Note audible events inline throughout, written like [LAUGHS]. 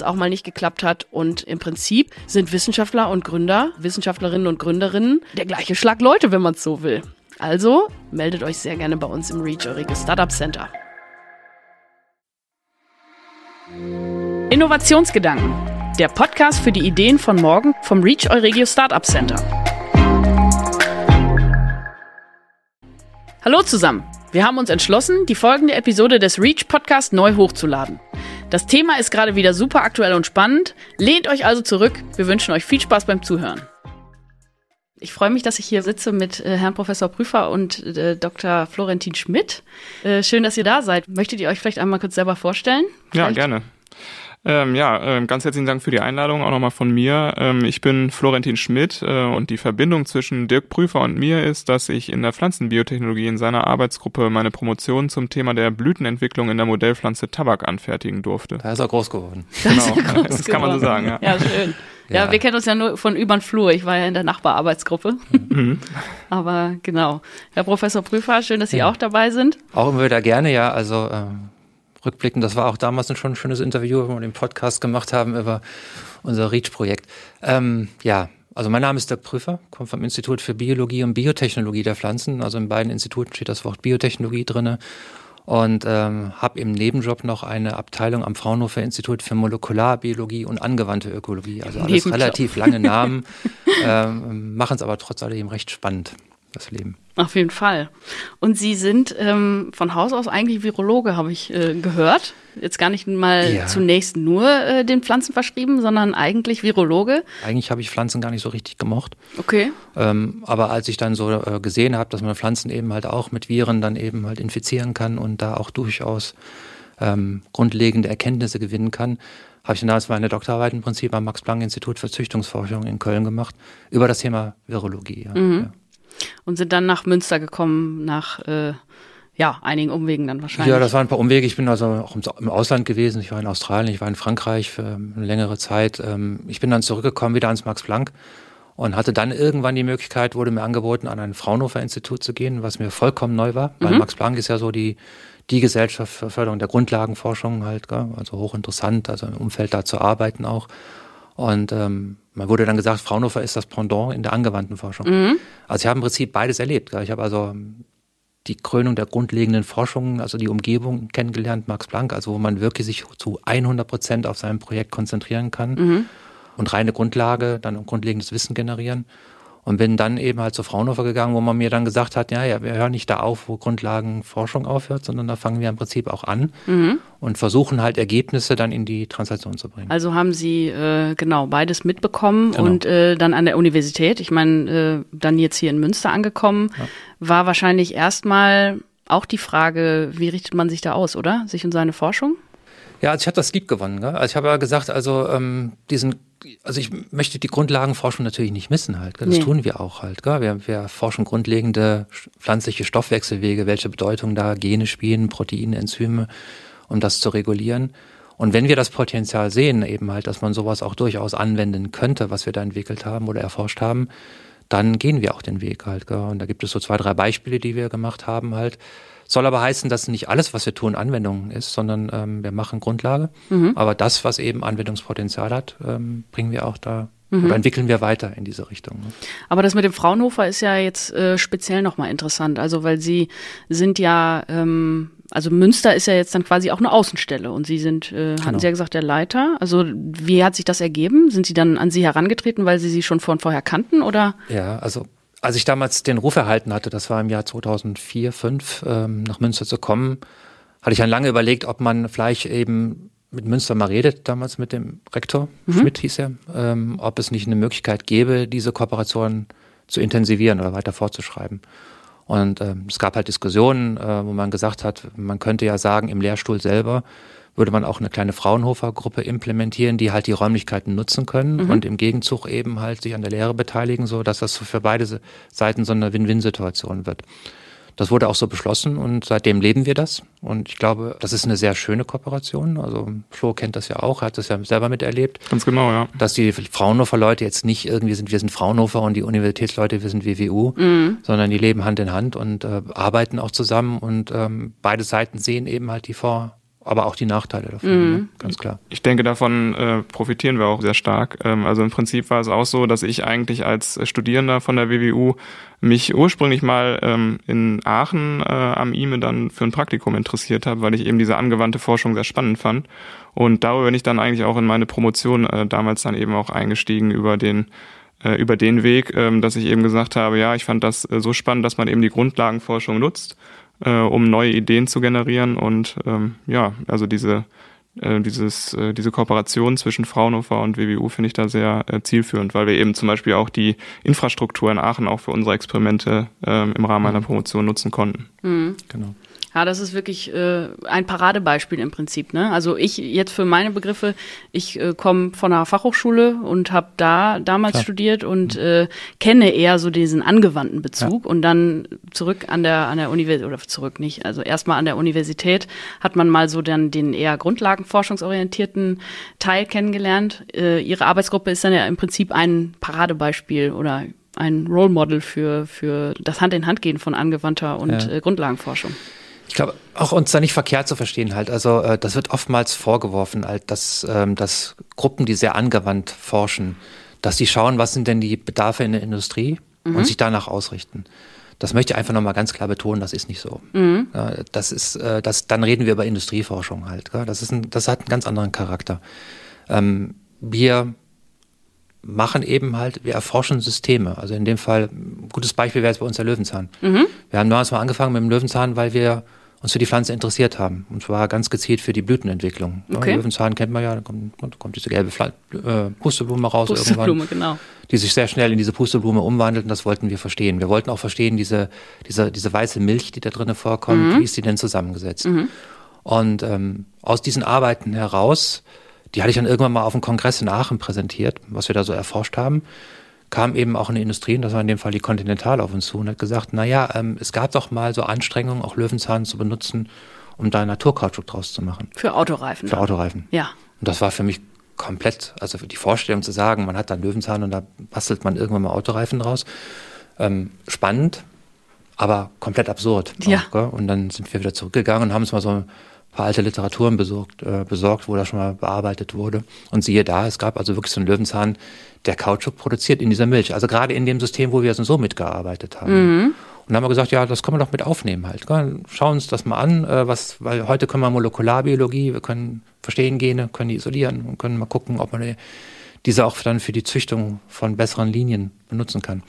es auch mal nicht geklappt hat. Und im Prinzip sind Wissenschaftler und Gründer, Wissenschaftlerinnen und Gründerinnen der gleiche Schlag Leute, wenn man es so will. Also meldet euch sehr gerne bei uns im Reach Eurige Startup Center. Innovationsgedanken. Der Podcast für die Ideen von morgen vom Reach Euregio Startup Center. Hallo zusammen. Wir haben uns entschlossen, die folgende Episode des Reach Podcast neu hochzuladen. Das Thema ist gerade wieder super aktuell und spannend. Lehnt euch also zurück. Wir wünschen euch viel Spaß beim Zuhören. Ich freue mich, dass ich hier sitze mit äh, Herrn Professor Prüfer und äh, Dr. Florentin Schmidt. Äh, schön, dass ihr da seid. Möchtet ihr euch vielleicht einmal kurz selber vorstellen? Vielleicht? Ja, gerne. Ähm, ja, äh, ganz herzlichen Dank für die Einladung, auch nochmal von mir. Ähm, ich bin Florentin Schmidt äh, und die Verbindung zwischen Dirk Prüfer und mir ist, dass ich in der Pflanzenbiotechnologie in seiner Arbeitsgruppe meine Promotion zum Thema der Blütenentwicklung in der Modellpflanze Tabak anfertigen durfte. Da ist er groß geworden. [LAUGHS] Genau, groß das kann man so sagen. Ja, ja schön. [LAUGHS] Ja, ja, wir kennen uns ja nur von über den Flur. Ich war ja in der Nachbararbeitsgruppe. Mhm. [LAUGHS] Aber genau. Herr Professor Prüfer, schön, dass Sie ja. auch dabei sind. Auch immer wieder gerne, ja. Also ähm, rückblickend, das war auch damals schon ein schönes Interview, wo wir den Podcast gemacht haben über unser REACH-Projekt. Ähm, ja, also mein Name ist Dirk Prüfer, komme vom Institut für Biologie und Biotechnologie der Pflanzen. Also in beiden Instituten steht das Wort Biotechnologie drinne und ähm, habe im Nebenjob noch eine Abteilung am Fraunhofer Institut für Molekularbiologie und angewandte Ökologie. Also alles Nebenjob. relativ lange Namen, [LAUGHS] ähm, machen es aber trotz alledem recht spannend das Leben. Auf jeden Fall. Und Sie sind ähm, von Haus aus eigentlich Virologe, habe ich äh, gehört. Jetzt gar nicht mal ja. zunächst nur äh, den Pflanzen verschrieben, sondern eigentlich Virologe. Eigentlich habe ich Pflanzen gar nicht so richtig gemocht. Okay. Ähm, aber als ich dann so äh, gesehen habe, dass man Pflanzen eben halt auch mit Viren dann eben halt infizieren kann und da auch durchaus ähm, grundlegende Erkenntnisse gewinnen kann, habe ich dann damals meine Doktorarbeit im Prinzip am Max-Planck-Institut für Züchtungsforschung in Köln gemacht über das Thema Virologie. Ja. Mhm. Ja und sind dann nach Münster gekommen, nach äh, ja, einigen Umwegen dann wahrscheinlich. Ja, das waren ein paar Umwege. Ich bin also auch im Ausland gewesen. Ich war in Australien, ich war in Frankreich für eine längere Zeit. Ähm, ich bin dann zurückgekommen wieder ans Max Planck und hatte dann irgendwann die Möglichkeit, wurde mir angeboten, an ein Fraunhofer Institut zu gehen, was mir vollkommen neu war, weil mhm. Max Planck ist ja so die, die Gesellschaft für Förderung der Grundlagenforschung halt, gell? also hochinteressant, also im Umfeld da zu arbeiten auch. Und ähm, man wurde dann gesagt, Fraunhofer ist das Pendant in der angewandten Forschung. Mhm. Also ich habe im Prinzip beides erlebt. Ich habe also die Krönung der grundlegenden Forschung, also die Umgebung kennengelernt, Max Planck, also wo man wirklich sich zu 100 Prozent auf sein Projekt konzentrieren kann mhm. und reine Grundlage, dann grundlegendes Wissen generieren. Und bin dann eben halt zu Fraunhofer gegangen, wo man mir dann gesagt hat, ja, ja, wir hören nicht da auf, wo Grundlagenforschung aufhört, sondern da fangen wir im Prinzip auch an mhm. und versuchen halt Ergebnisse dann in die Transaktion zu bringen. Also haben Sie äh, genau beides mitbekommen genau. und äh, dann an der Universität, ich meine, äh, dann jetzt hier in Münster angekommen, ja. war wahrscheinlich erstmal auch die Frage, wie richtet man sich da aus, oder? Sich und seine Forschung? Ja, also ich habe das lieb gewonnen. Gell? Also ich habe ja gesagt, also ähm, diesen, also ich möchte die Grundlagenforschung natürlich nicht missen halt. Das nee. tun wir auch halt. Wir, wir forschen grundlegende pflanzliche Stoffwechselwege, welche Bedeutung da Gene spielen, Proteine, Enzyme, um das zu regulieren. Und wenn wir das Potenzial sehen, eben halt, dass man sowas auch durchaus anwenden könnte, was wir da entwickelt haben oder erforscht haben, dann gehen wir auch den Weg halt. Und da gibt es so zwei, drei Beispiele, die wir gemacht haben halt. Soll aber heißen, dass nicht alles, was wir tun, Anwendung ist, sondern ähm, wir machen Grundlage. Mhm. Aber das, was eben Anwendungspotenzial hat, ähm, bringen wir auch da mhm. oder entwickeln wir weiter in diese Richtung. Ne? Aber das mit dem Fraunhofer ist ja jetzt äh, speziell nochmal interessant. Also weil Sie sind ja ähm, also Münster ist ja jetzt dann quasi auch eine Außenstelle und Sie sind, äh, hatten Genau. Sie ja gesagt, der Leiter. Also wie hat sich das ergeben? Sind Sie dann an Sie herangetreten, weil Sie sie schon von vorher kannten oder? Ja, also als ich damals den Ruf erhalten hatte, das war im Jahr 2004, 2005, ähm, nach Münster zu kommen, hatte ich dann lange überlegt, ob man vielleicht eben mit Münster mal redet, damals mit dem Rektor, Schmidt hieß er, ähm, ob es nicht eine Möglichkeit gäbe, diese Kooperation zu intensivieren oder weiter fortzuschreiben. Und ähm, es gab halt Diskussionen, äh, wo man gesagt hat, man könnte ja sagen, im Lehrstuhl selber würde man auch eine kleine Fraunhofer-Gruppe implementieren, die halt die Räumlichkeiten nutzen können und im Gegenzug eben halt sich an der Lehre beteiligen, so dass das für beide Seiten so eine Win-Win-Situation wird. Das wurde auch so beschlossen und seitdem leben wir das. Und ich glaube, das ist eine sehr schöne Kooperation. Also Flo kennt das ja auch, hat das ja selber miterlebt Ganz genau, ja. dass die Fraunhofer-Leute jetzt nicht irgendwie sind, wir sind Fraunhofer und die Universitätsleute, wir sind WWU, sondern die leben Hand in Hand und äh, arbeiten auch zusammen und ähm, beide Seiten sehen eben halt die Vor-, aber auch die Nachteile davon, ne? ganz klar. Ich denke, davon äh, profitieren wir auch sehr stark. Ähm, also im Prinzip war es auch so, dass ich eigentlich als Studierender von der WWU mich ursprünglich mal ähm, in Aachen äh, am IME dann für ein Praktikum interessiert habe, weil ich eben diese angewandte Forschung sehr spannend fand. Und darüber bin ich dann eigentlich auch in meine Promotion äh, damals dann eben auch eingestiegen über den äh, über den Weg, ähm, dass ich eben gesagt habe, ja, ich fand das äh, so spannend, dass man eben die Grundlagenforschung nutzt, äh, um neue Ideen zu generieren und ähm, ja, also diese äh, dieses, äh, diese Kooperation zwischen Fraunhofer und WWU finde ich da sehr äh, zielführend, weil wir eben zum Beispiel auch die Infrastruktur in Aachen auch für unsere Experimente ähm, im Rahmen einer Promotion nutzen konnten. Genau. Ja, das ist wirklich äh, ein Paradebeispiel im Prinzip. Ne? Also ich jetzt für meine Begriffe, ich äh, komme von einer Fachhochschule und habe da damals Klar. studiert und äh, kenne eher so diesen angewandten Bezug und dann zurück an der an der Universität oder zurück nicht, also erstmal an der Universität hat man mal so dann den eher grundlagenforschungsorientierten Teil kennengelernt. Äh, ihre Arbeitsgruppe ist dann ja im Prinzip ein Paradebeispiel oder ein Role Model für, für das Hand in Hand gehen von angewandter und Ja. äh, Grundlagenforschung. Ich glaube, auch uns da nicht verkehrt zu verstehen halt. Also äh, das wird oftmals vorgeworfen, halt, dass, ähm, dass Gruppen, die sehr angewandt forschen, dass die schauen, was sind denn die Bedarfe in der Industrie und sich danach ausrichten. Das möchte ich einfach nochmal ganz klar betonen, das ist nicht so. Ja, das ist, äh, das, dann reden wir über Industrieforschung halt. gell? Das, ist ein, das hat einen ganz anderen Charakter. Ähm, wir machen eben halt, wir erforschen Systeme. Also in dem Fall, ein gutes Beispiel wäre jetzt bei uns der Löwenzahn. Wir haben damals mal angefangen mit dem Löwenzahn, weil wir uns für die Pflanze interessiert haben. Und zwar ganz gezielt für die Blütenentwicklung. Ja, Okay. Löwenzahn kennt man ja, da kommt, da kommt diese gelbe Pflan äh, Pusteblume raus Pusteblume, genau. die sich sehr schnell in diese Pusteblume umwandelt und das wollten wir verstehen. Wir wollten auch verstehen, diese, diese, diese weiße Milch, die da drinnen vorkommt, wie ist die denn zusammengesetzt? Und ähm, aus diesen Arbeiten heraus, die hatte ich dann irgendwann mal auf einem Kongress in Aachen präsentiert, was wir da so erforscht haben, kam eben auch eine Industrie, und das war in dem Fall die Continental auf uns zu und hat gesagt, naja, ähm, es gab doch mal so Anstrengungen, auch Löwenzahn zu benutzen, um da Naturkautschuk draus zu machen, Für Autoreifen. für Autoreifen. Ja. Und das war für mich komplett, also die Vorstellung zu sagen, man hat dann Löwenzahn und da bastelt man irgendwann mal Autoreifen draus. Ähm, spannend, aber komplett absurd. Ja. Auch, und dann sind wir wieder zurückgegangen und haben uns mal so paar alte Literaturen besorgt, äh, besorgt, wo das schon mal bearbeitet wurde. Und siehe da, es gab also wirklich so einen Löwenzahn, der Kautschuk produziert in dieser Milch. Also gerade in dem System, wo wir so mitgearbeitet haben. Und dann haben wir gesagt, ja, das können wir doch mit aufnehmen halt. Schauen uns das mal an, äh, was, weil heute können wir Molekularbiologie, wir können verstehen Gene, können die isolieren und können mal gucken, ob man die- diese auch dann für die Züchtung von besseren Linien benutzen kann.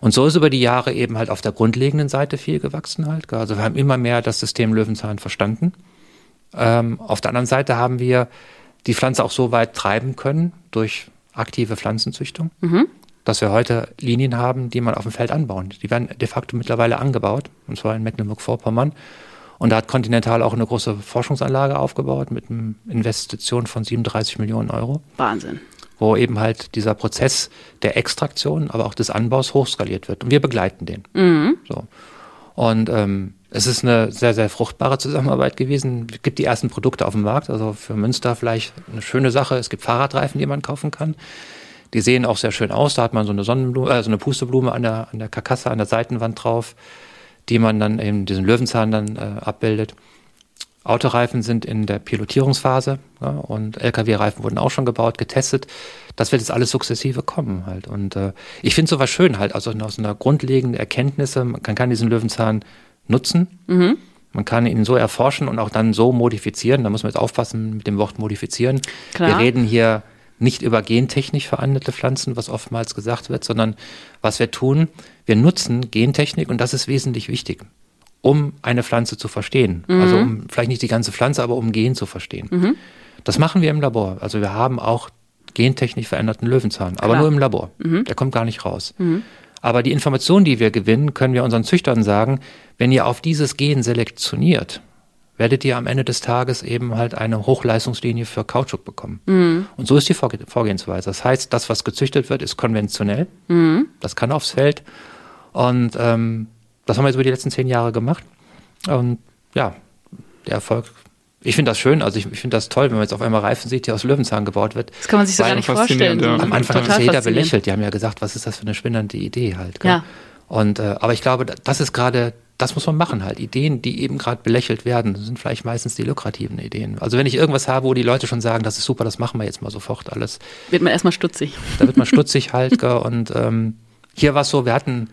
Und so ist über die Jahre eben halt auf der grundlegenden Seite viel gewachsen halt. Also wir haben immer mehr das System Löwenzahn verstanden. Ähm, auf der anderen Seite haben wir die Pflanze auch so weit treiben können durch aktive Pflanzenzüchtung, dass wir heute Linien haben, die man auf dem Feld anbauen. Die werden de facto mittlerweile angebaut, und zwar in Mecklenburg-Vorpommern. Und da hat Continental auch eine große Forschungsanlage aufgebaut mit einer Investition von 37 Millionen Euro, Wahnsinn. wo eben halt dieser Prozess der Extraktion, aber auch des Anbaus hochskaliert wird. Und wir begleiten den. So. Und ähm, es ist eine sehr, sehr fruchtbare Zusammenarbeit gewesen. Es gibt die ersten Produkte auf dem Markt, also für Münster vielleicht eine schöne Sache. Es gibt Fahrradreifen, die man kaufen kann. Die sehen auch sehr schön aus. Da hat man so eine Sonnenblume, äh, so eine Pusteblume an der, an der Karkasse, an der Seitenwand drauf, die man dann eben diesen Löwenzahn dann äh, abbildet. Autoreifen sind in der Pilotierungsphase ja, und Lkw-Reifen wurden auch schon gebaut, getestet. Das wird jetzt alles sukzessive kommen halt. Und äh, ich finde sowas schön halt, also aus einer grundlegenden Erkenntnisse, man kann, kann diesen Löwenzahn nutzen, Man kann ihn so erforschen und auch dann so modifizieren. Da muss man jetzt aufpassen mit dem Wort modifizieren. Klar. Wir reden hier nicht über gentechnisch verandelte Pflanzen, was oftmals gesagt wird, sondern was wir tun, wir nutzen Gentechnik und das ist wesentlich wichtig, um eine Pflanze zu verstehen. Mhm. Also um vielleicht nicht die ganze Pflanze, aber um Gen zu verstehen. Mhm. Das machen wir im Labor. Also wir haben auch gentechnisch veränderten Löwenzahn, aber Klar. nur im Labor. Mhm. Der kommt gar nicht raus. Aber die Informationen, die wir gewinnen, können wir unseren Züchtern sagen, wenn ihr auf dieses Gen selektioniert, werdet ihr am Ende des Tages eben halt eine Hochleistungslinie für Kautschuk bekommen. Mhm. Und so ist die Vorgehensweise. Das heißt, das, was gezüchtet wird, ist konventionell. Mhm. Das kann aufs Feld. Und ähm, das haben wir jetzt über die letzten zehn Jahre gemacht. Und ja, der Erfolg ich finde das schön, also ich, ich finde das toll, wenn man jetzt auf einmal Reifen sieht, die aus Löwenzahn gebaut wird. Das kann man sich so gar nicht vorstellen. Ja. Am Anfang hat jeder belächelt. Die haben ja gesagt, was ist das für eine spinnende Idee halt. Gell? Ja. Und äh, aber ich glaube, das ist gerade, das muss man machen halt. Ideen, die eben gerade belächelt werden, sind vielleicht meistens die lukrativen Ideen. Also wenn ich irgendwas habe, wo die Leute schon sagen, das ist super, das machen wir jetzt mal sofort alles. Wird man erstmal stutzig. Da wird man stutzig halt. Gell? Und ähm, hier war es so, wir hatten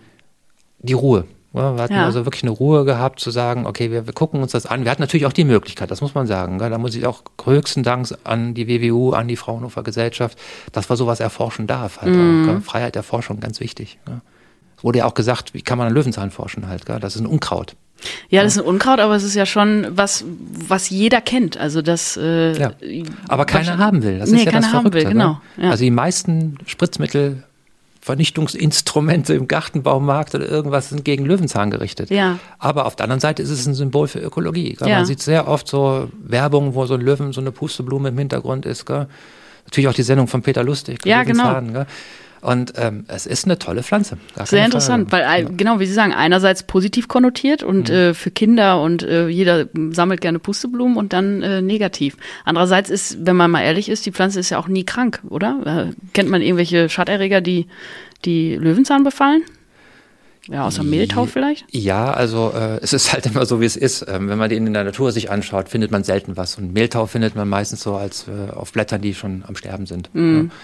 die Ruhe. Ja, wir hatten ja. also wirklich eine Ruhe gehabt zu sagen, okay, wir, wir, gucken uns das an. Wir hatten natürlich auch die Möglichkeit, das muss man sagen. Da muss ich auch höchsten Dank an die WWU, an die Fraunhofer Gesellschaft, dass man sowas erforschen darf. Halt mhm. Freiheit der Forschung, ganz wichtig. Es wurde ja auch gesagt, wie kann man an Löwenzahn forschen halt. Das ist ein Unkraut. Ja, das ist ein Unkraut, aber es ist ja schon was, was jeder kennt. Also das. Äh, ja. Aber keiner haben will. Das nee, ist ja das Verrückte. Will, genau. Ja. Also die meisten Spritzmittel Vernichtungsinstrumente im Gartenbaumarkt oder irgendwas sind gegen Löwenzahn gerichtet. Ja. Aber auf der anderen Seite ist es ein Symbol für Ökologie. Ja. Man sieht sehr oft so Werbung, wo so ein Löwen, so eine Pusteblume im Hintergrund ist. Gell? Natürlich auch die Sendung von Peter Lustig. Ja, genau. Und ähm, es ist eine tolle Pflanze. Sehr interessant, Frage. weil ja. genau wie Sie sagen, einerseits positiv konnotiert und mhm. äh, für Kinder und äh, jeder sammelt gerne Pusteblumen und dann äh, negativ. Andererseits ist, wenn man mal ehrlich ist, die Pflanze ist ja auch nie krank, oder? Äh, kennt man irgendwelche Schadderreger, die die Löwenzahn befallen? Ja, außer Mehltau vielleicht? Ja, also äh, es ist halt immer so, wie es ist. Ähm, wenn man den in der Natur sich anschaut, findet man selten was. Und Mehltau findet man meistens so als äh, auf Blättern, die schon am Sterben sind. Mhm. Ja.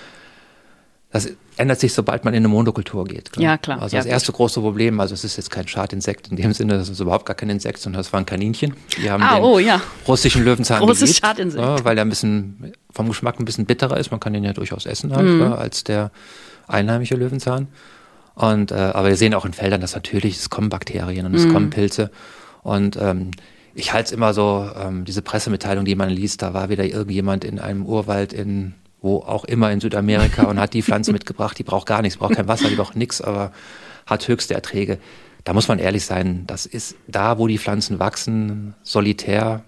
Das ändert sich, sobald man in eine Monokultur geht. Klar. Ja, klar. Also ja, das erste gut. große Problem, also es ist jetzt kein Schadinsekt in dem Sinne, das ist überhaupt gar kein Insekt, sondern das waren Kaninchen. Die haben ah, den oh, ja. russischen Löwenzahn Großes Schadinsekt. Ja, weil er ein bisschen vom Geschmack ein bisschen bitterer ist. Man kann den ja durchaus essen halt, mhm. als der einheimische Löwenzahn. Und äh, aber wir sehen auch in Feldern, dass natürlich es kommen Bakterien und es mhm. kommen Pilze. Und ähm, ich halte es immer so, ähm, diese Pressemitteilung, die man liest, da war wieder irgendjemand in einem Urwald in wo auch immer in Südamerika und hat die Pflanze [LAUGHS] mitgebracht, die braucht gar nichts, braucht kein Wasser, die braucht nichts, aber hat höchste Erträge. Da muss man ehrlich sein, das ist da, wo die Pflanzen wachsen, solitär,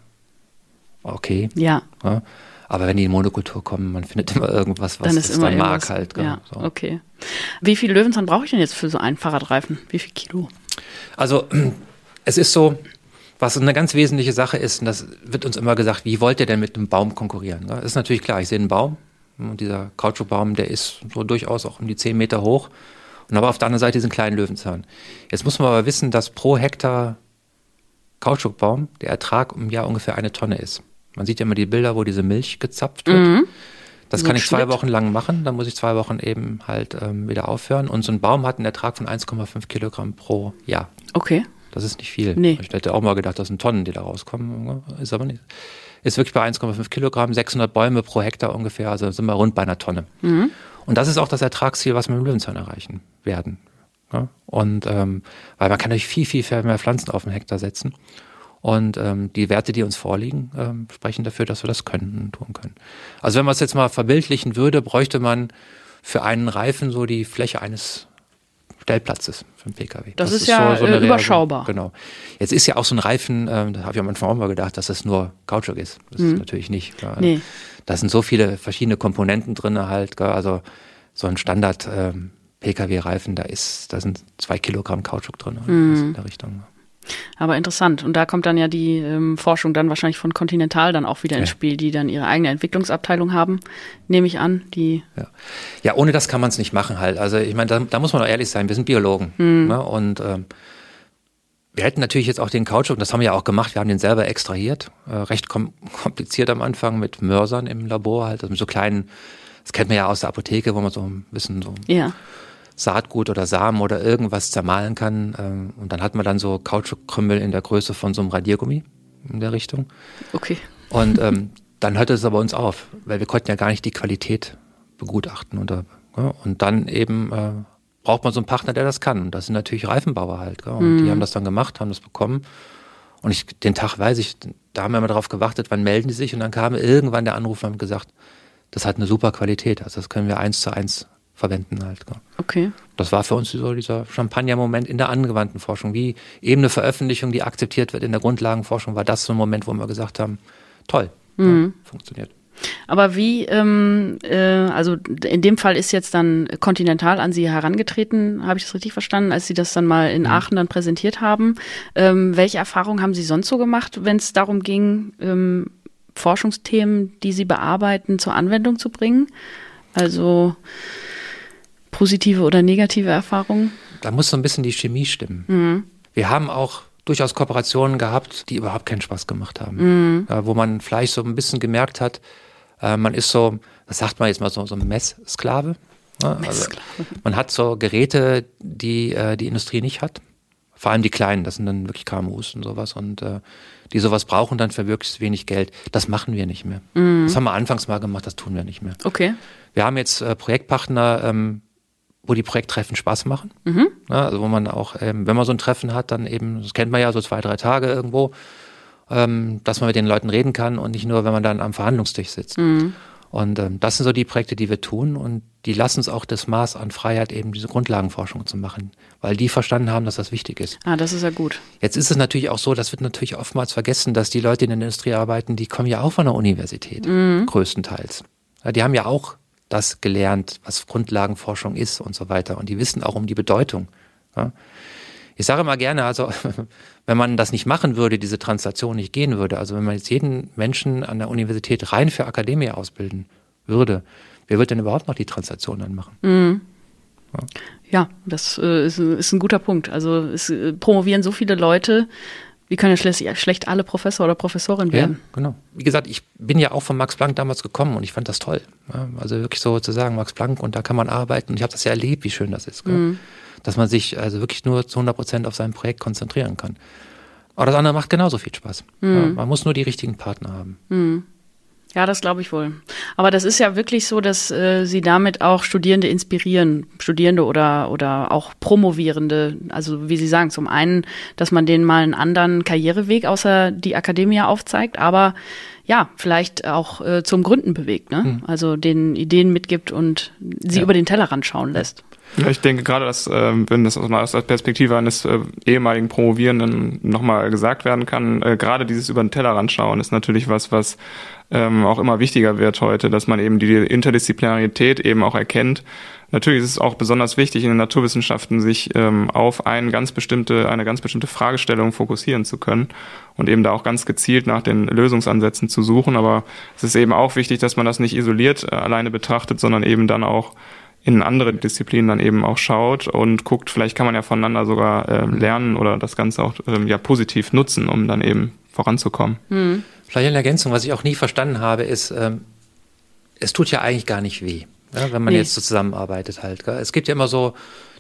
okay. Ja. ja. Aber wenn die in Monokultur kommen, man findet immer irgendwas, was dann ist dann mag halt. Genau, ja, so. okay. Wie viel Löwenzahn brauche ich denn jetzt für so einen Fahrradreifen? Wie viel Kilo? Also es ist so, was eine ganz wesentliche Sache ist, und das wird uns immer gesagt, wie wollt ihr denn mit einem Baum konkurrieren? Das ist natürlich klar, ich sehe einen Baum, und dieser Kautschukbaum, der ist so durchaus auch um die 10 Meter hoch. Und aber auf der anderen Seite diesen kleinen Löwenzahn. Jetzt muss man aber wissen, dass pro Hektar Kautschukbaum der Ertrag im Jahr ungefähr eine Tonne ist. Man sieht ja immer die Bilder, wo diese Milch gezapft wird. Mhm. Das so kann ich zwei Schnitt. Wochen lang machen, dann muss ich zwei Wochen eben halt ähm, wieder aufhören. Und so ein Baum hat einen Ertrag von 1,5 Kilogramm pro Jahr. Okay. Das ist nicht viel. Nee. Ich hätte auch mal gedacht, das sind Tonnen, die da rauskommen. Ist aber nicht ist wirklich bei 1,5 Kilogramm, 600 Bäume pro Hektar ungefähr, also sind wir rund bei einer Tonne. Mhm. Und das ist auch das Ertragsziel, was wir mit dem Löwenzahn erreichen werden. Ja? Und ähm, weil man kann natürlich viel, viel mehr Pflanzen auf den Hektar setzen. Und ähm, die Werte, die uns vorliegen, ähm, sprechen dafür, dass wir das können und tun können. Also wenn man es jetzt mal verbildlichen würde, bräuchte man für einen Reifen so die Fläche eines Stellplatzes für einen Pkw. Das, das ist, ja so, so äh, überschaubar. Genau. Jetzt ist ja auch so ein Reifen, äh, da habe ich am Anfang auch mal gedacht, dass das nur Kautschuk ist. Das mhm. ist natürlich nicht. Nee. Da sind so viele verschiedene Komponenten drin halt. Also so ein Standard ähm, Pkw-Reifen, da ist, da sind zwei Kilogramm Kautschuk drin. Mhm. in der Richtung. Aber interessant. Und da kommt dann ja die ähm, Forschung dann wahrscheinlich von Continental dann auch wieder ins Spiel, die dann ihre eigene Entwicklungsabteilung haben, nehme ich an. Die ja. ja, ohne das kann man es nicht machen halt. Also ich meine, da, da, muss man doch ehrlich sein, wir sind Biologen. Hm. Ne? Und ähm, wir hätten natürlich jetzt auch den Kautschuk, das haben wir ja auch gemacht, wir haben den selber extrahiert. Äh, recht kom kompliziert am Anfang mit Mörsern im Labor halt, also mit so kleinen, das kennt man ja aus der Apotheke, wo man so ein bisschen so ja Saatgut oder Samen oder irgendwas zermahlen kann. Ähm, und dann hat man dann so Kautschukkrümmel in der Größe von so einem Radiergummi in der Richtung. Okay. Und ähm, [LAUGHS] dann hörte es aber uns auf, weil wir konnten ja gar nicht die Qualität begutachten. Und, ja, und dann eben äh, braucht man so einen Partner, der das kann. Und das sind natürlich Reifenbauer halt. Gell? Und mhm. die haben das dann gemacht, haben das bekommen. Und ich, den Tag weiß ich, da haben wir immer darauf gewartet, wann melden die sich. Und dann kam irgendwann der Anruf und haben gesagt, das hat eine super Qualität. Also das können wir eins zu eins verwenden halt. Okay. Das war für uns so dieser Champagner-Moment in der angewandten Forschung. Wie eben eine Veröffentlichung, die akzeptiert wird in der Grundlagenforschung, war das so ein Moment, wo wir gesagt haben, toll, mhm. ja, funktioniert. Aber wie, ähm, äh, also in dem Fall ist jetzt dann Continental an Sie herangetreten, habe ich das richtig verstanden, als Sie das dann mal in mhm. Aachen dann präsentiert haben. Ähm, welche Erfahrungen haben Sie sonst so gemacht, wenn es darum ging, ähm, Forschungsthemen, die Sie bearbeiten, zur Anwendung zu bringen? Also positive oder negative Erfahrungen? Da muss so ein bisschen die Chemie stimmen. Mhm. Wir haben auch durchaus Kooperationen gehabt, die überhaupt keinen Spaß gemacht haben. Mhm. wo man vielleicht so ein bisschen gemerkt hat, äh, man ist so, das sagt man jetzt mal so, so ein Messsklave. Ne? Also [LAUGHS] man hat so Geräte, die äh, die Industrie nicht hat. Vor allem die kleinen, das sind dann wirklich KMUs und sowas und äh, die sowas brauchen dann für wirklich wenig Geld. Das machen wir nicht mehr. Mhm. Das haben wir anfangs mal gemacht, das tun wir nicht mehr. Okay. Wir haben jetzt äh, Projektpartner, ähm, wo die Projekttreffen Spaß machen. Mhm. Ja, also wo man auch, ähm, wenn man so ein Treffen hat, dann eben, das kennt man ja, so zwei, drei Tage irgendwo, ähm, dass man mit den Leuten reden kann und nicht nur, wenn man dann am Verhandlungstisch sitzt. Mhm. Und ähm, das sind so die Projekte, die wir tun und die lassen uns auch das Maß an Freiheit, eben diese Grundlagenforschung zu machen, weil die verstanden haben, dass das wichtig ist. Ah, das ist ja gut. Jetzt ist es natürlich auch so, das wird natürlich oftmals vergessen, dass die Leute, die in der Industrie arbeiten, die kommen ja auch von der Universität, mhm. größtenteils. Ja, die haben ja auch das gelernt, was Grundlagenforschung ist und so weiter. Und die wissen auch um die Bedeutung. Ja. Ich sage immer gerne, also [LAUGHS] wenn man das nicht machen würde, diese Translation nicht gehen würde, also wenn man jetzt jeden Menschen an der Universität rein für Akademie ausbilden würde, wer wird denn überhaupt noch die Translation dann machen? Mhm. Ja. ja. das äh, ist, ein guter Punkt. Also es äh, promovieren so viele Leute, wie können ja schlecht, schlecht alle Professor oder Professorin werden? Ja, genau. Wie gesagt, ich bin ja auch von Max Planck damals gekommen und ich fand das toll. Ja, also wirklich so zu sagen, Max Planck und da kann man arbeiten. Und ich habe das ja erlebt, wie schön das ist. Mhm. Dass man sich also wirklich nur zu 100 Prozent auf sein Projekt konzentrieren kann. Aber das andere macht genauso viel Spaß. Mhm. Ja, man muss nur die richtigen Partner haben. Mhm. Ja, das glaube ich wohl. Aber das ist ja wirklich so, dass äh, Sie damit auch Studierende inspirieren, Studierende oder, oder auch Promovierende. Also wie Sie sagen, zum einen, dass man denen mal einen anderen Karriereweg außer die Akademie aufzeigt, aber ja, vielleicht auch äh, zum Gründen bewegt, ne? Mhm. Also den Ideen mitgibt und sie ja. über den Tellerrand schauen lässt. Ja, ich denke gerade, dass, äh, wenn das aus der Perspektive eines äh, ehemaligen Promovierenden nochmal gesagt werden kann, äh, gerade dieses über den Tellerrand schauen ist natürlich was, was ähm, auch immer wichtiger wird heute, dass man eben die Interdisziplinarität eben auch erkennt. Natürlich ist es auch besonders wichtig, in den Naturwissenschaften sich ähm, auf eine ganz bestimmte, eine ganz bestimmte Fragestellung fokussieren zu können und eben da auch ganz gezielt nach den Lösungsansätzen zu suchen. Aber es ist eben auch wichtig, dass man das nicht isoliert äh, alleine betrachtet, sondern eben dann auch in andere Disziplinen dann eben auch schaut und guckt, vielleicht kann man ja voneinander sogar äh, lernen oder das Ganze auch ähm, ja positiv nutzen, um dann eben voranzukommen. Hm. Vielleicht eine Ergänzung, was ich auch nie verstanden habe, ist, ähm, es tut ja eigentlich gar nicht weh, ja, wenn man nee. jetzt so zusammenarbeitet halt. Gell? Es gibt ja immer so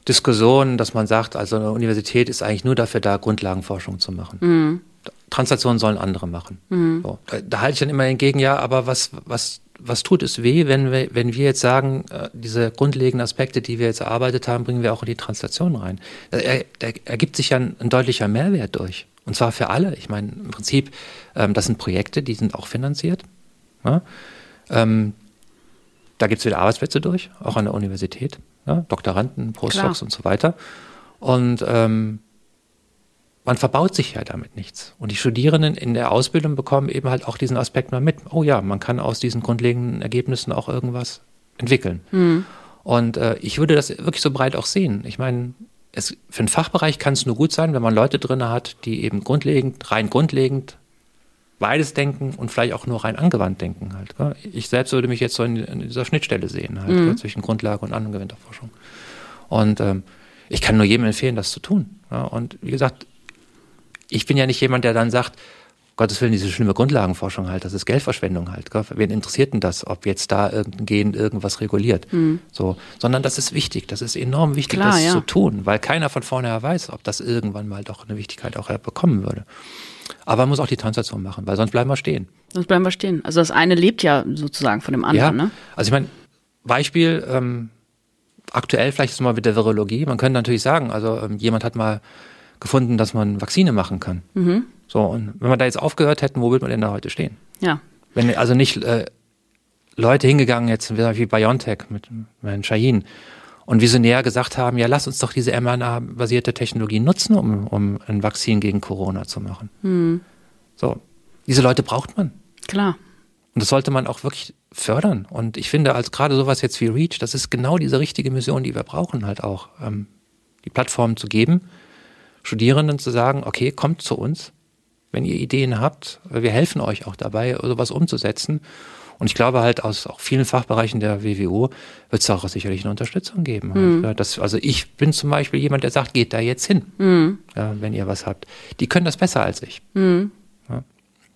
Diskussionen, dass man sagt, also eine Universität ist eigentlich nur dafür da, Grundlagenforschung zu machen. Mhm. Translationen sollen andere machen. Mhm. So. Da, halte ich dann immer entgegen, ja, aber was, was, was tut es weh, wenn wir, wenn wir jetzt sagen, äh, diese grundlegenden Aspekte, die wir jetzt erarbeitet haben, bringen wir auch in die Translation rein? Da, da ergibt sich ja ein, ein deutlicher Mehrwert durch. Und zwar für alle. Ich meine, im Prinzip, ähm, das sind Projekte, die sind auch finanziert. Ja? Ähm, da gibt es wieder Arbeitsplätze durch, auch an der Universität. Ja? Doktoranden, Postdocs und so weiter. Und ähm, man verbaut sich ja damit nichts. Und die Studierenden in der Ausbildung bekommen eben halt auch diesen Aspekt mal mit. Oh ja, man kann aus diesen grundlegenden Ergebnissen auch irgendwas entwickeln. Mhm. Und äh, ich würde das wirklich so breit auch sehen. Ich meine, es, für einen Fachbereich kann es nur gut sein, wenn man Leute drin hat, die eben grundlegend, rein grundlegend beides denken und vielleicht auch nur rein angewandt denken halt. Gell? Ich selbst würde mich jetzt so in, in dieser Schnittstelle sehen halt, mhm. zwischen Grundlage und angewandter Forschung. Und ähm, ich kann nur jedem empfehlen, das zu tun. Ja? Und wie gesagt, ich bin ja nicht jemand, der dann sagt, Gottes Willen, diese schlimme Grundlagenforschung halt, das ist Geldverschwendung halt. Gell? Wen interessiert denn das, ob jetzt da irgendein Gen irgendwas reguliert? Mhm. So, sondern das ist wichtig, das ist enorm wichtig, Klar, das ja. zu tun, weil keiner von vornherein weiß, ob das irgendwann mal doch eine Wichtigkeit auch bekommen würde. Aber man muss auch die Transaktion machen, weil sonst bleiben wir stehen. Sonst bleiben wir stehen. Also das eine lebt ja sozusagen von dem anderen, ja, ne? Also ich meine, Beispiel, ähm, aktuell vielleicht ist es mal mit der Virologie. Man könnte natürlich sagen, also ähm, jemand hat mal gefunden, dass man Vakzine machen kann. Mhm. So, und wenn wir da jetzt aufgehört hätten, wo würde man denn da heute stehen? Ja. Wenn also nicht äh, Leute hingegangen, jetzt wie BioNTech mit Herrn Shahin, und visionär gesagt haben, ja, lass uns doch diese mRNA-basierte Technologie nutzen, um, um ein Vakzin gegen Corona zu machen. Mhm. So, diese Leute braucht man. Klar. Und das sollte man auch wirklich fördern. Und ich finde, als gerade sowas jetzt wie Reach, das ist genau diese richtige Mission, die wir brauchen, halt auch, ähm, die Plattform zu geben, Studierenden zu sagen, okay, kommt zu uns, wenn ihr Ideen habt, wir helfen euch auch dabei, sowas umzusetzen. Und ich glaube halt aus auch vielen Fachbereichen der WWO wird es auch sicherlich eine Unterstützung geben. Mhm. Halt. Das, also ich bin zum Beispiel jemand, der sagt, geht da jetzt hin, mhm. ja, wenn ihr was habt. Die können das besser als ich. Mhm.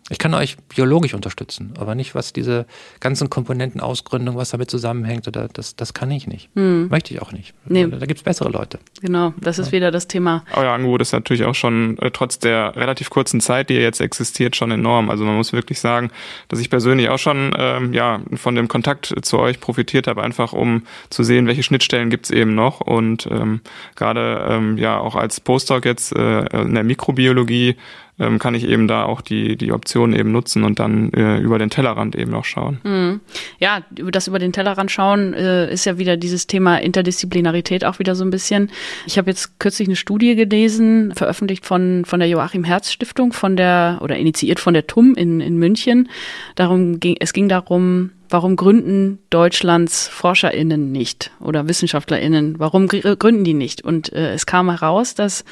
Ich kann euch biologisch unterstützen, aber nicht, was diese ganzen Komponenten, Ausgründung, was damit zusammenhängt, oder das, das kann ich nicht. Hm. Möchte ich auch nicht. Nee. Da gibt es bessere Leute. Genau, das ist ja. wieder das Thema. Euer Angebot ist natürlich auch schon äh, trotz der relativ kurzen Zeit, die jetzt existiert, schon enorm. Also man muss wirklich sagen, dass ich persönlich auch schon ähm, ja von dem Kontakt zu euch profitiert habe, einfach um zu sehen, welche Schnittstellen gibt es eben noch. Und ähm, gerade ähm, ja auch als Postdoc jetzt äh, in der Mikrobiologie ähm, kann ich eben da auch die, die Optionen eben nutzen und dann äh, über den Tellerrand eben auch schauen. Mhm. Ja, das über den Tellerrand schauen äh, ist ja wieder dieses Thema Interdisziplinarität auch wieder so ein bisschen. Ich habe jetzt kürzlich eine Studie gelesen, veröffentlicht von, von der Joachim Herz Stiftung, von der, oder initiiert von der TUM in, in München. Darum ging, es ging darum, warum gründen Deutschlands ForscherInnen nicht oder WissenschaftlerInnen? Warum gründen die nicht? Und äh, es kam heraus, dass,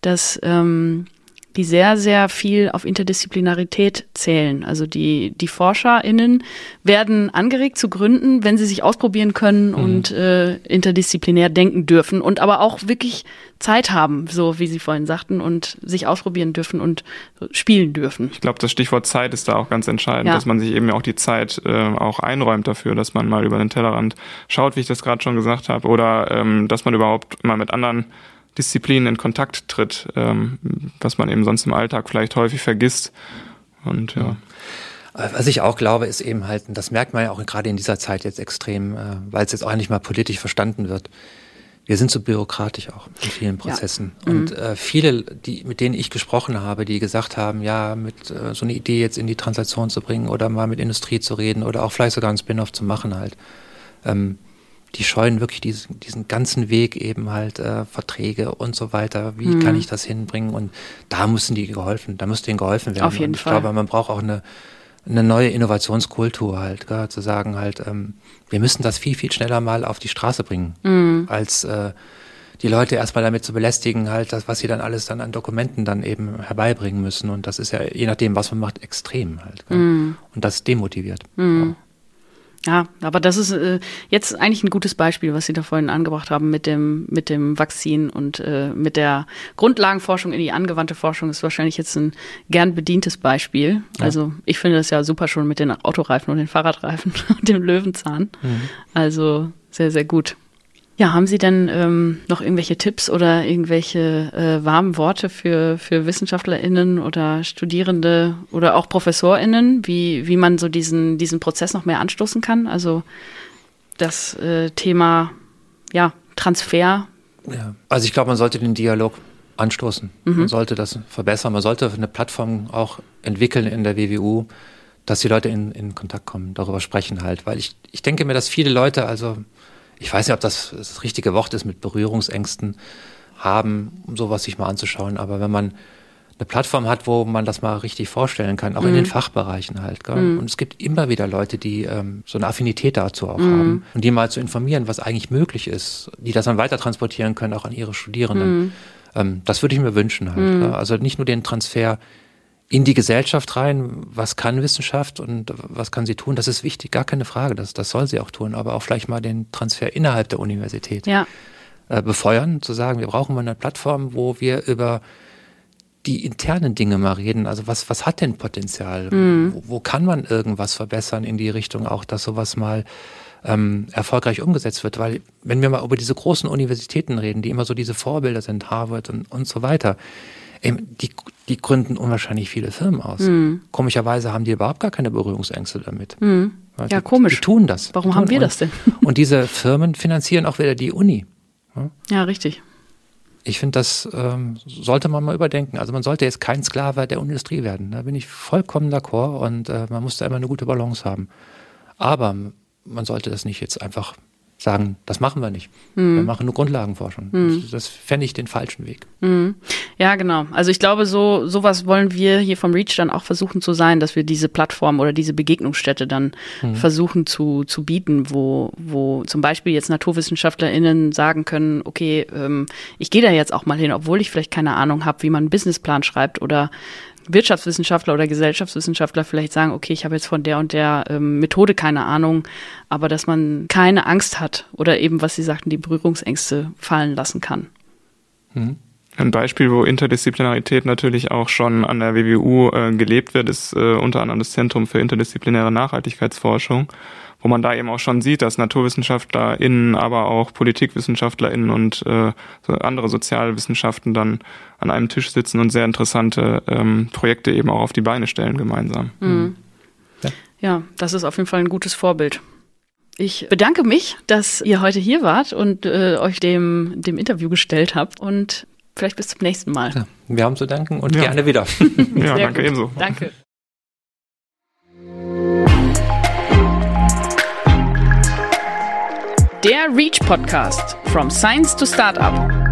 dass ähm, die sehr, sehr viel auf Interdisziplinarität zählen. Also die, die ForscherInnen werden angeregt zu gründen, wenn sie sich ausprobieren können mhm. und äh, interdisziplinär denken dürfen und aber auch wirklich Zeit haben, so wie Sie vorhin sagten, und sich ausprobieren dürfen und spielen dürfen. Ich glaube, das Stichwort Zeit ist da auch ganz entscheidend, ja. dass man sich eben auch die Zeit äh, auch einräumt dafür, dass man mal über den Tellerrand schaut, wie ich das gerade schon gesagt habe, oder ähm, dass man überhaupt mal mit anderen Disziplinen in Kontakt tritt, ähm, was man eben sonst im Alltag vielleicht häufig vergisst. Und ja. Was ich auch glaube, ist eben halt, und das merkt man ja auch gerade in dieser Zeit jetzt extrem, äh, weil es jetzt auch nicht mal politisch verstanden wird. Wir sind so bürokratisch auch in vielen Prozessen. Ja. Und mhm. äh, viele, die, mit denen ich gesprochen habe, die gesagt haben, ja, mit äh, so eine Idee jetzt in die Transaktion zu bringen oder mal mit Industrie zu reden oder auch vielleicht sogar einen Spin-off zu machen halt. Ähm, die scheuen wirklich diesen, diesen ganzen Weg eben halt äh, Verträge und so weiter. Wie mhm. kann ich das hinbringen? Und da müssen die geholfen, da müsste ihnen geholfen werden. Auf jeden und ich Fall. glaube, man braucht auch eine, eine neue Innovationskultur halt, gell? zu sagen halt, ähm, wir müssen das viel, viel schneller mal auf die Straße bringen, mhm. als äh, die Leute erstmal damit zu belästigen, halt, das, was sie dann alles dann an Dokumenten dann eben herbeibringen müssen. Und das ist ja, je nachdem, was man macht, extrem halt. Mm. Und das demotiviert. Mm. Ja, aber das ist äh, jetzt eigentlich ein gutes Beispiel, was Sie da vorhin angebracht haben mit dem, mit dem Vakzin und äh, mit der Grundlagenforschung in die angewandte Forschung ist wahrscheinlich jetzt ein gern bedientes Beispiel. Ja. Also ich finde das ja super schon mit den Autoreifen und den Fahrradreifen [LAUGHS] und dem Löwenzahn. Mhm. Also sehr, sehr gut. Ja, haben Sie denn ähm, noch irgendwelche Tipps oder irgendwelche äh, warmen Worte für, für WissenschaftlerInnen oder Studierende oder auch ProfessorInnen, wie, wie man so diesen, diesen Prozess noch mehr anstoßen kann? Also das äh, Thema ja, Transfer. Ja, also ich glaube, man sollte den Dialog anstoßen. Mhm. Man sollte das verbessern. Man sollte eine Plattform auch entwickeln in der WWU, dass die Leute in, in Kontakt kommen, darüber sprechen halt. Weil ich, ich denke mir, dass viele Leute, also ich weiß nicht, ob das das richtige Wort ist, mit Berührungsängsten haben, um sowas sich mal anzuschauen. Aber wenn man eine Plattform hat, wo man das mal richtig vorstellen kann, auch mhm. in den Fachbereichen halt. Mhm. Und es gibt immer wieder Leute, die ähm, so eine Affinität dazu auch mhm. haben und die mal zu informieren, was eigentlich möglich ist, die das dann weiter transportieren können, auch an ihre Studierenden. Mhm. Ähm, das würde ich mir wünschen halt. Mhm. Also nicht nur den Transfer in die Gesellschaft rein, was kann Wissenschaft und was kann sie tun, das ist wichtig, gar keine Frage, das, das soll sie auch tun, aber auch vielleicht mal den Transfer innerhalb der Universität ja. äh, befeuern, zu sagen, wir brauchen mal eine Plattform, wo wir über die internen Dinge mal reden. Also was, was hat denn Potenzial? Mhm. Wo, wo, kann man irgendwas verbessern in die Richtung auch, dass sowas mal ähm, erfolgreich umgesetzt wird? Weil wenn wir mal über diese großen Universitäten reden, die immer so diese Vorbilder sind, Harvard und, und so weiter, die, die gründen unwahrscheinlich viele Firmen aus. Mhm. Komischerweise haben die überhaupt gar keine Berührungsängste damit. Mhm. Ja, die, komisch. Die tun das. Warum tun haben wir das denn? [LAUGHS] und diese Firmen finanzieren auch wieder die Uni. Ja, ja richtig ich finde, das ähm, sollte man mal überdenken. Also man sollte jetzt kein Sklave der Industrie werden. Da bin ich vollkommen d'accord und äh, man muss da immer eine gute Balance haben. Aber man sollte das nicht jetzt einfach sagen, das machen wir nicht. Mhm. Wir machen nur Grundlagenforschung. Mhm. Das, das fände ich den falschen Weg. Mhm. Ja, genau. Also ich glaube, so sowas wollen wir hier vom Reach dann auch versuchen zu sein, dass wir diese Plattform oder diese Begegnungsstätte dann mhm. versuchen zu, zu bieten, wo, wo zum Beispiel jetzt NaturwissenschaftlerInnen sagen können, okay, ähm, ich gehe da jetzt auch mal hin, obwohl ich vielleicht keine Ahnung habe, wie man einen Businessplan schreibt oder Wirtschaftswissenschaftler oder Gesellschaftswissenschaftler vielleicht sagen, okay, ich habe jetzt von der und der ähm, Methode keine Ahnung, aber dass man keine Angst hat oder eben, was Sie sagten, die Berührungsängste fallen lassen kann. Mhm. Ein Beispiel, wo Interdisziplinarität natürlich auch schon an der WWU äh, gelebt wird, ist äh, unter anderem das Zentrum für interdisziplinäre Nachhaltigkeitsforschung wo man da eben auch schon sieht, dass NaturwissenschaftlerInnen, aber auch PolitikwissenschaftlerInnen und äh, andere Sozialwissenschaften dann an einem Tisch sitzen und sehr interessante ähm, Projekte eben auch auf die Beine stellen gemeinsam. Mhm. Ja. ja, das ist auf jeden Fall ein gutes Vorbild. Ich bedanke mich, dass ihr heute hier wart und äh, euch dem, dem Interview gestellt habt und vielleicht bis zum nächsten Mal. Ja, wir haben zu danken und ja. gerne wieder. [LAUGHS] ja, danke gut. ebenso. Danke. Der Reach Podcast. From Science to Startup.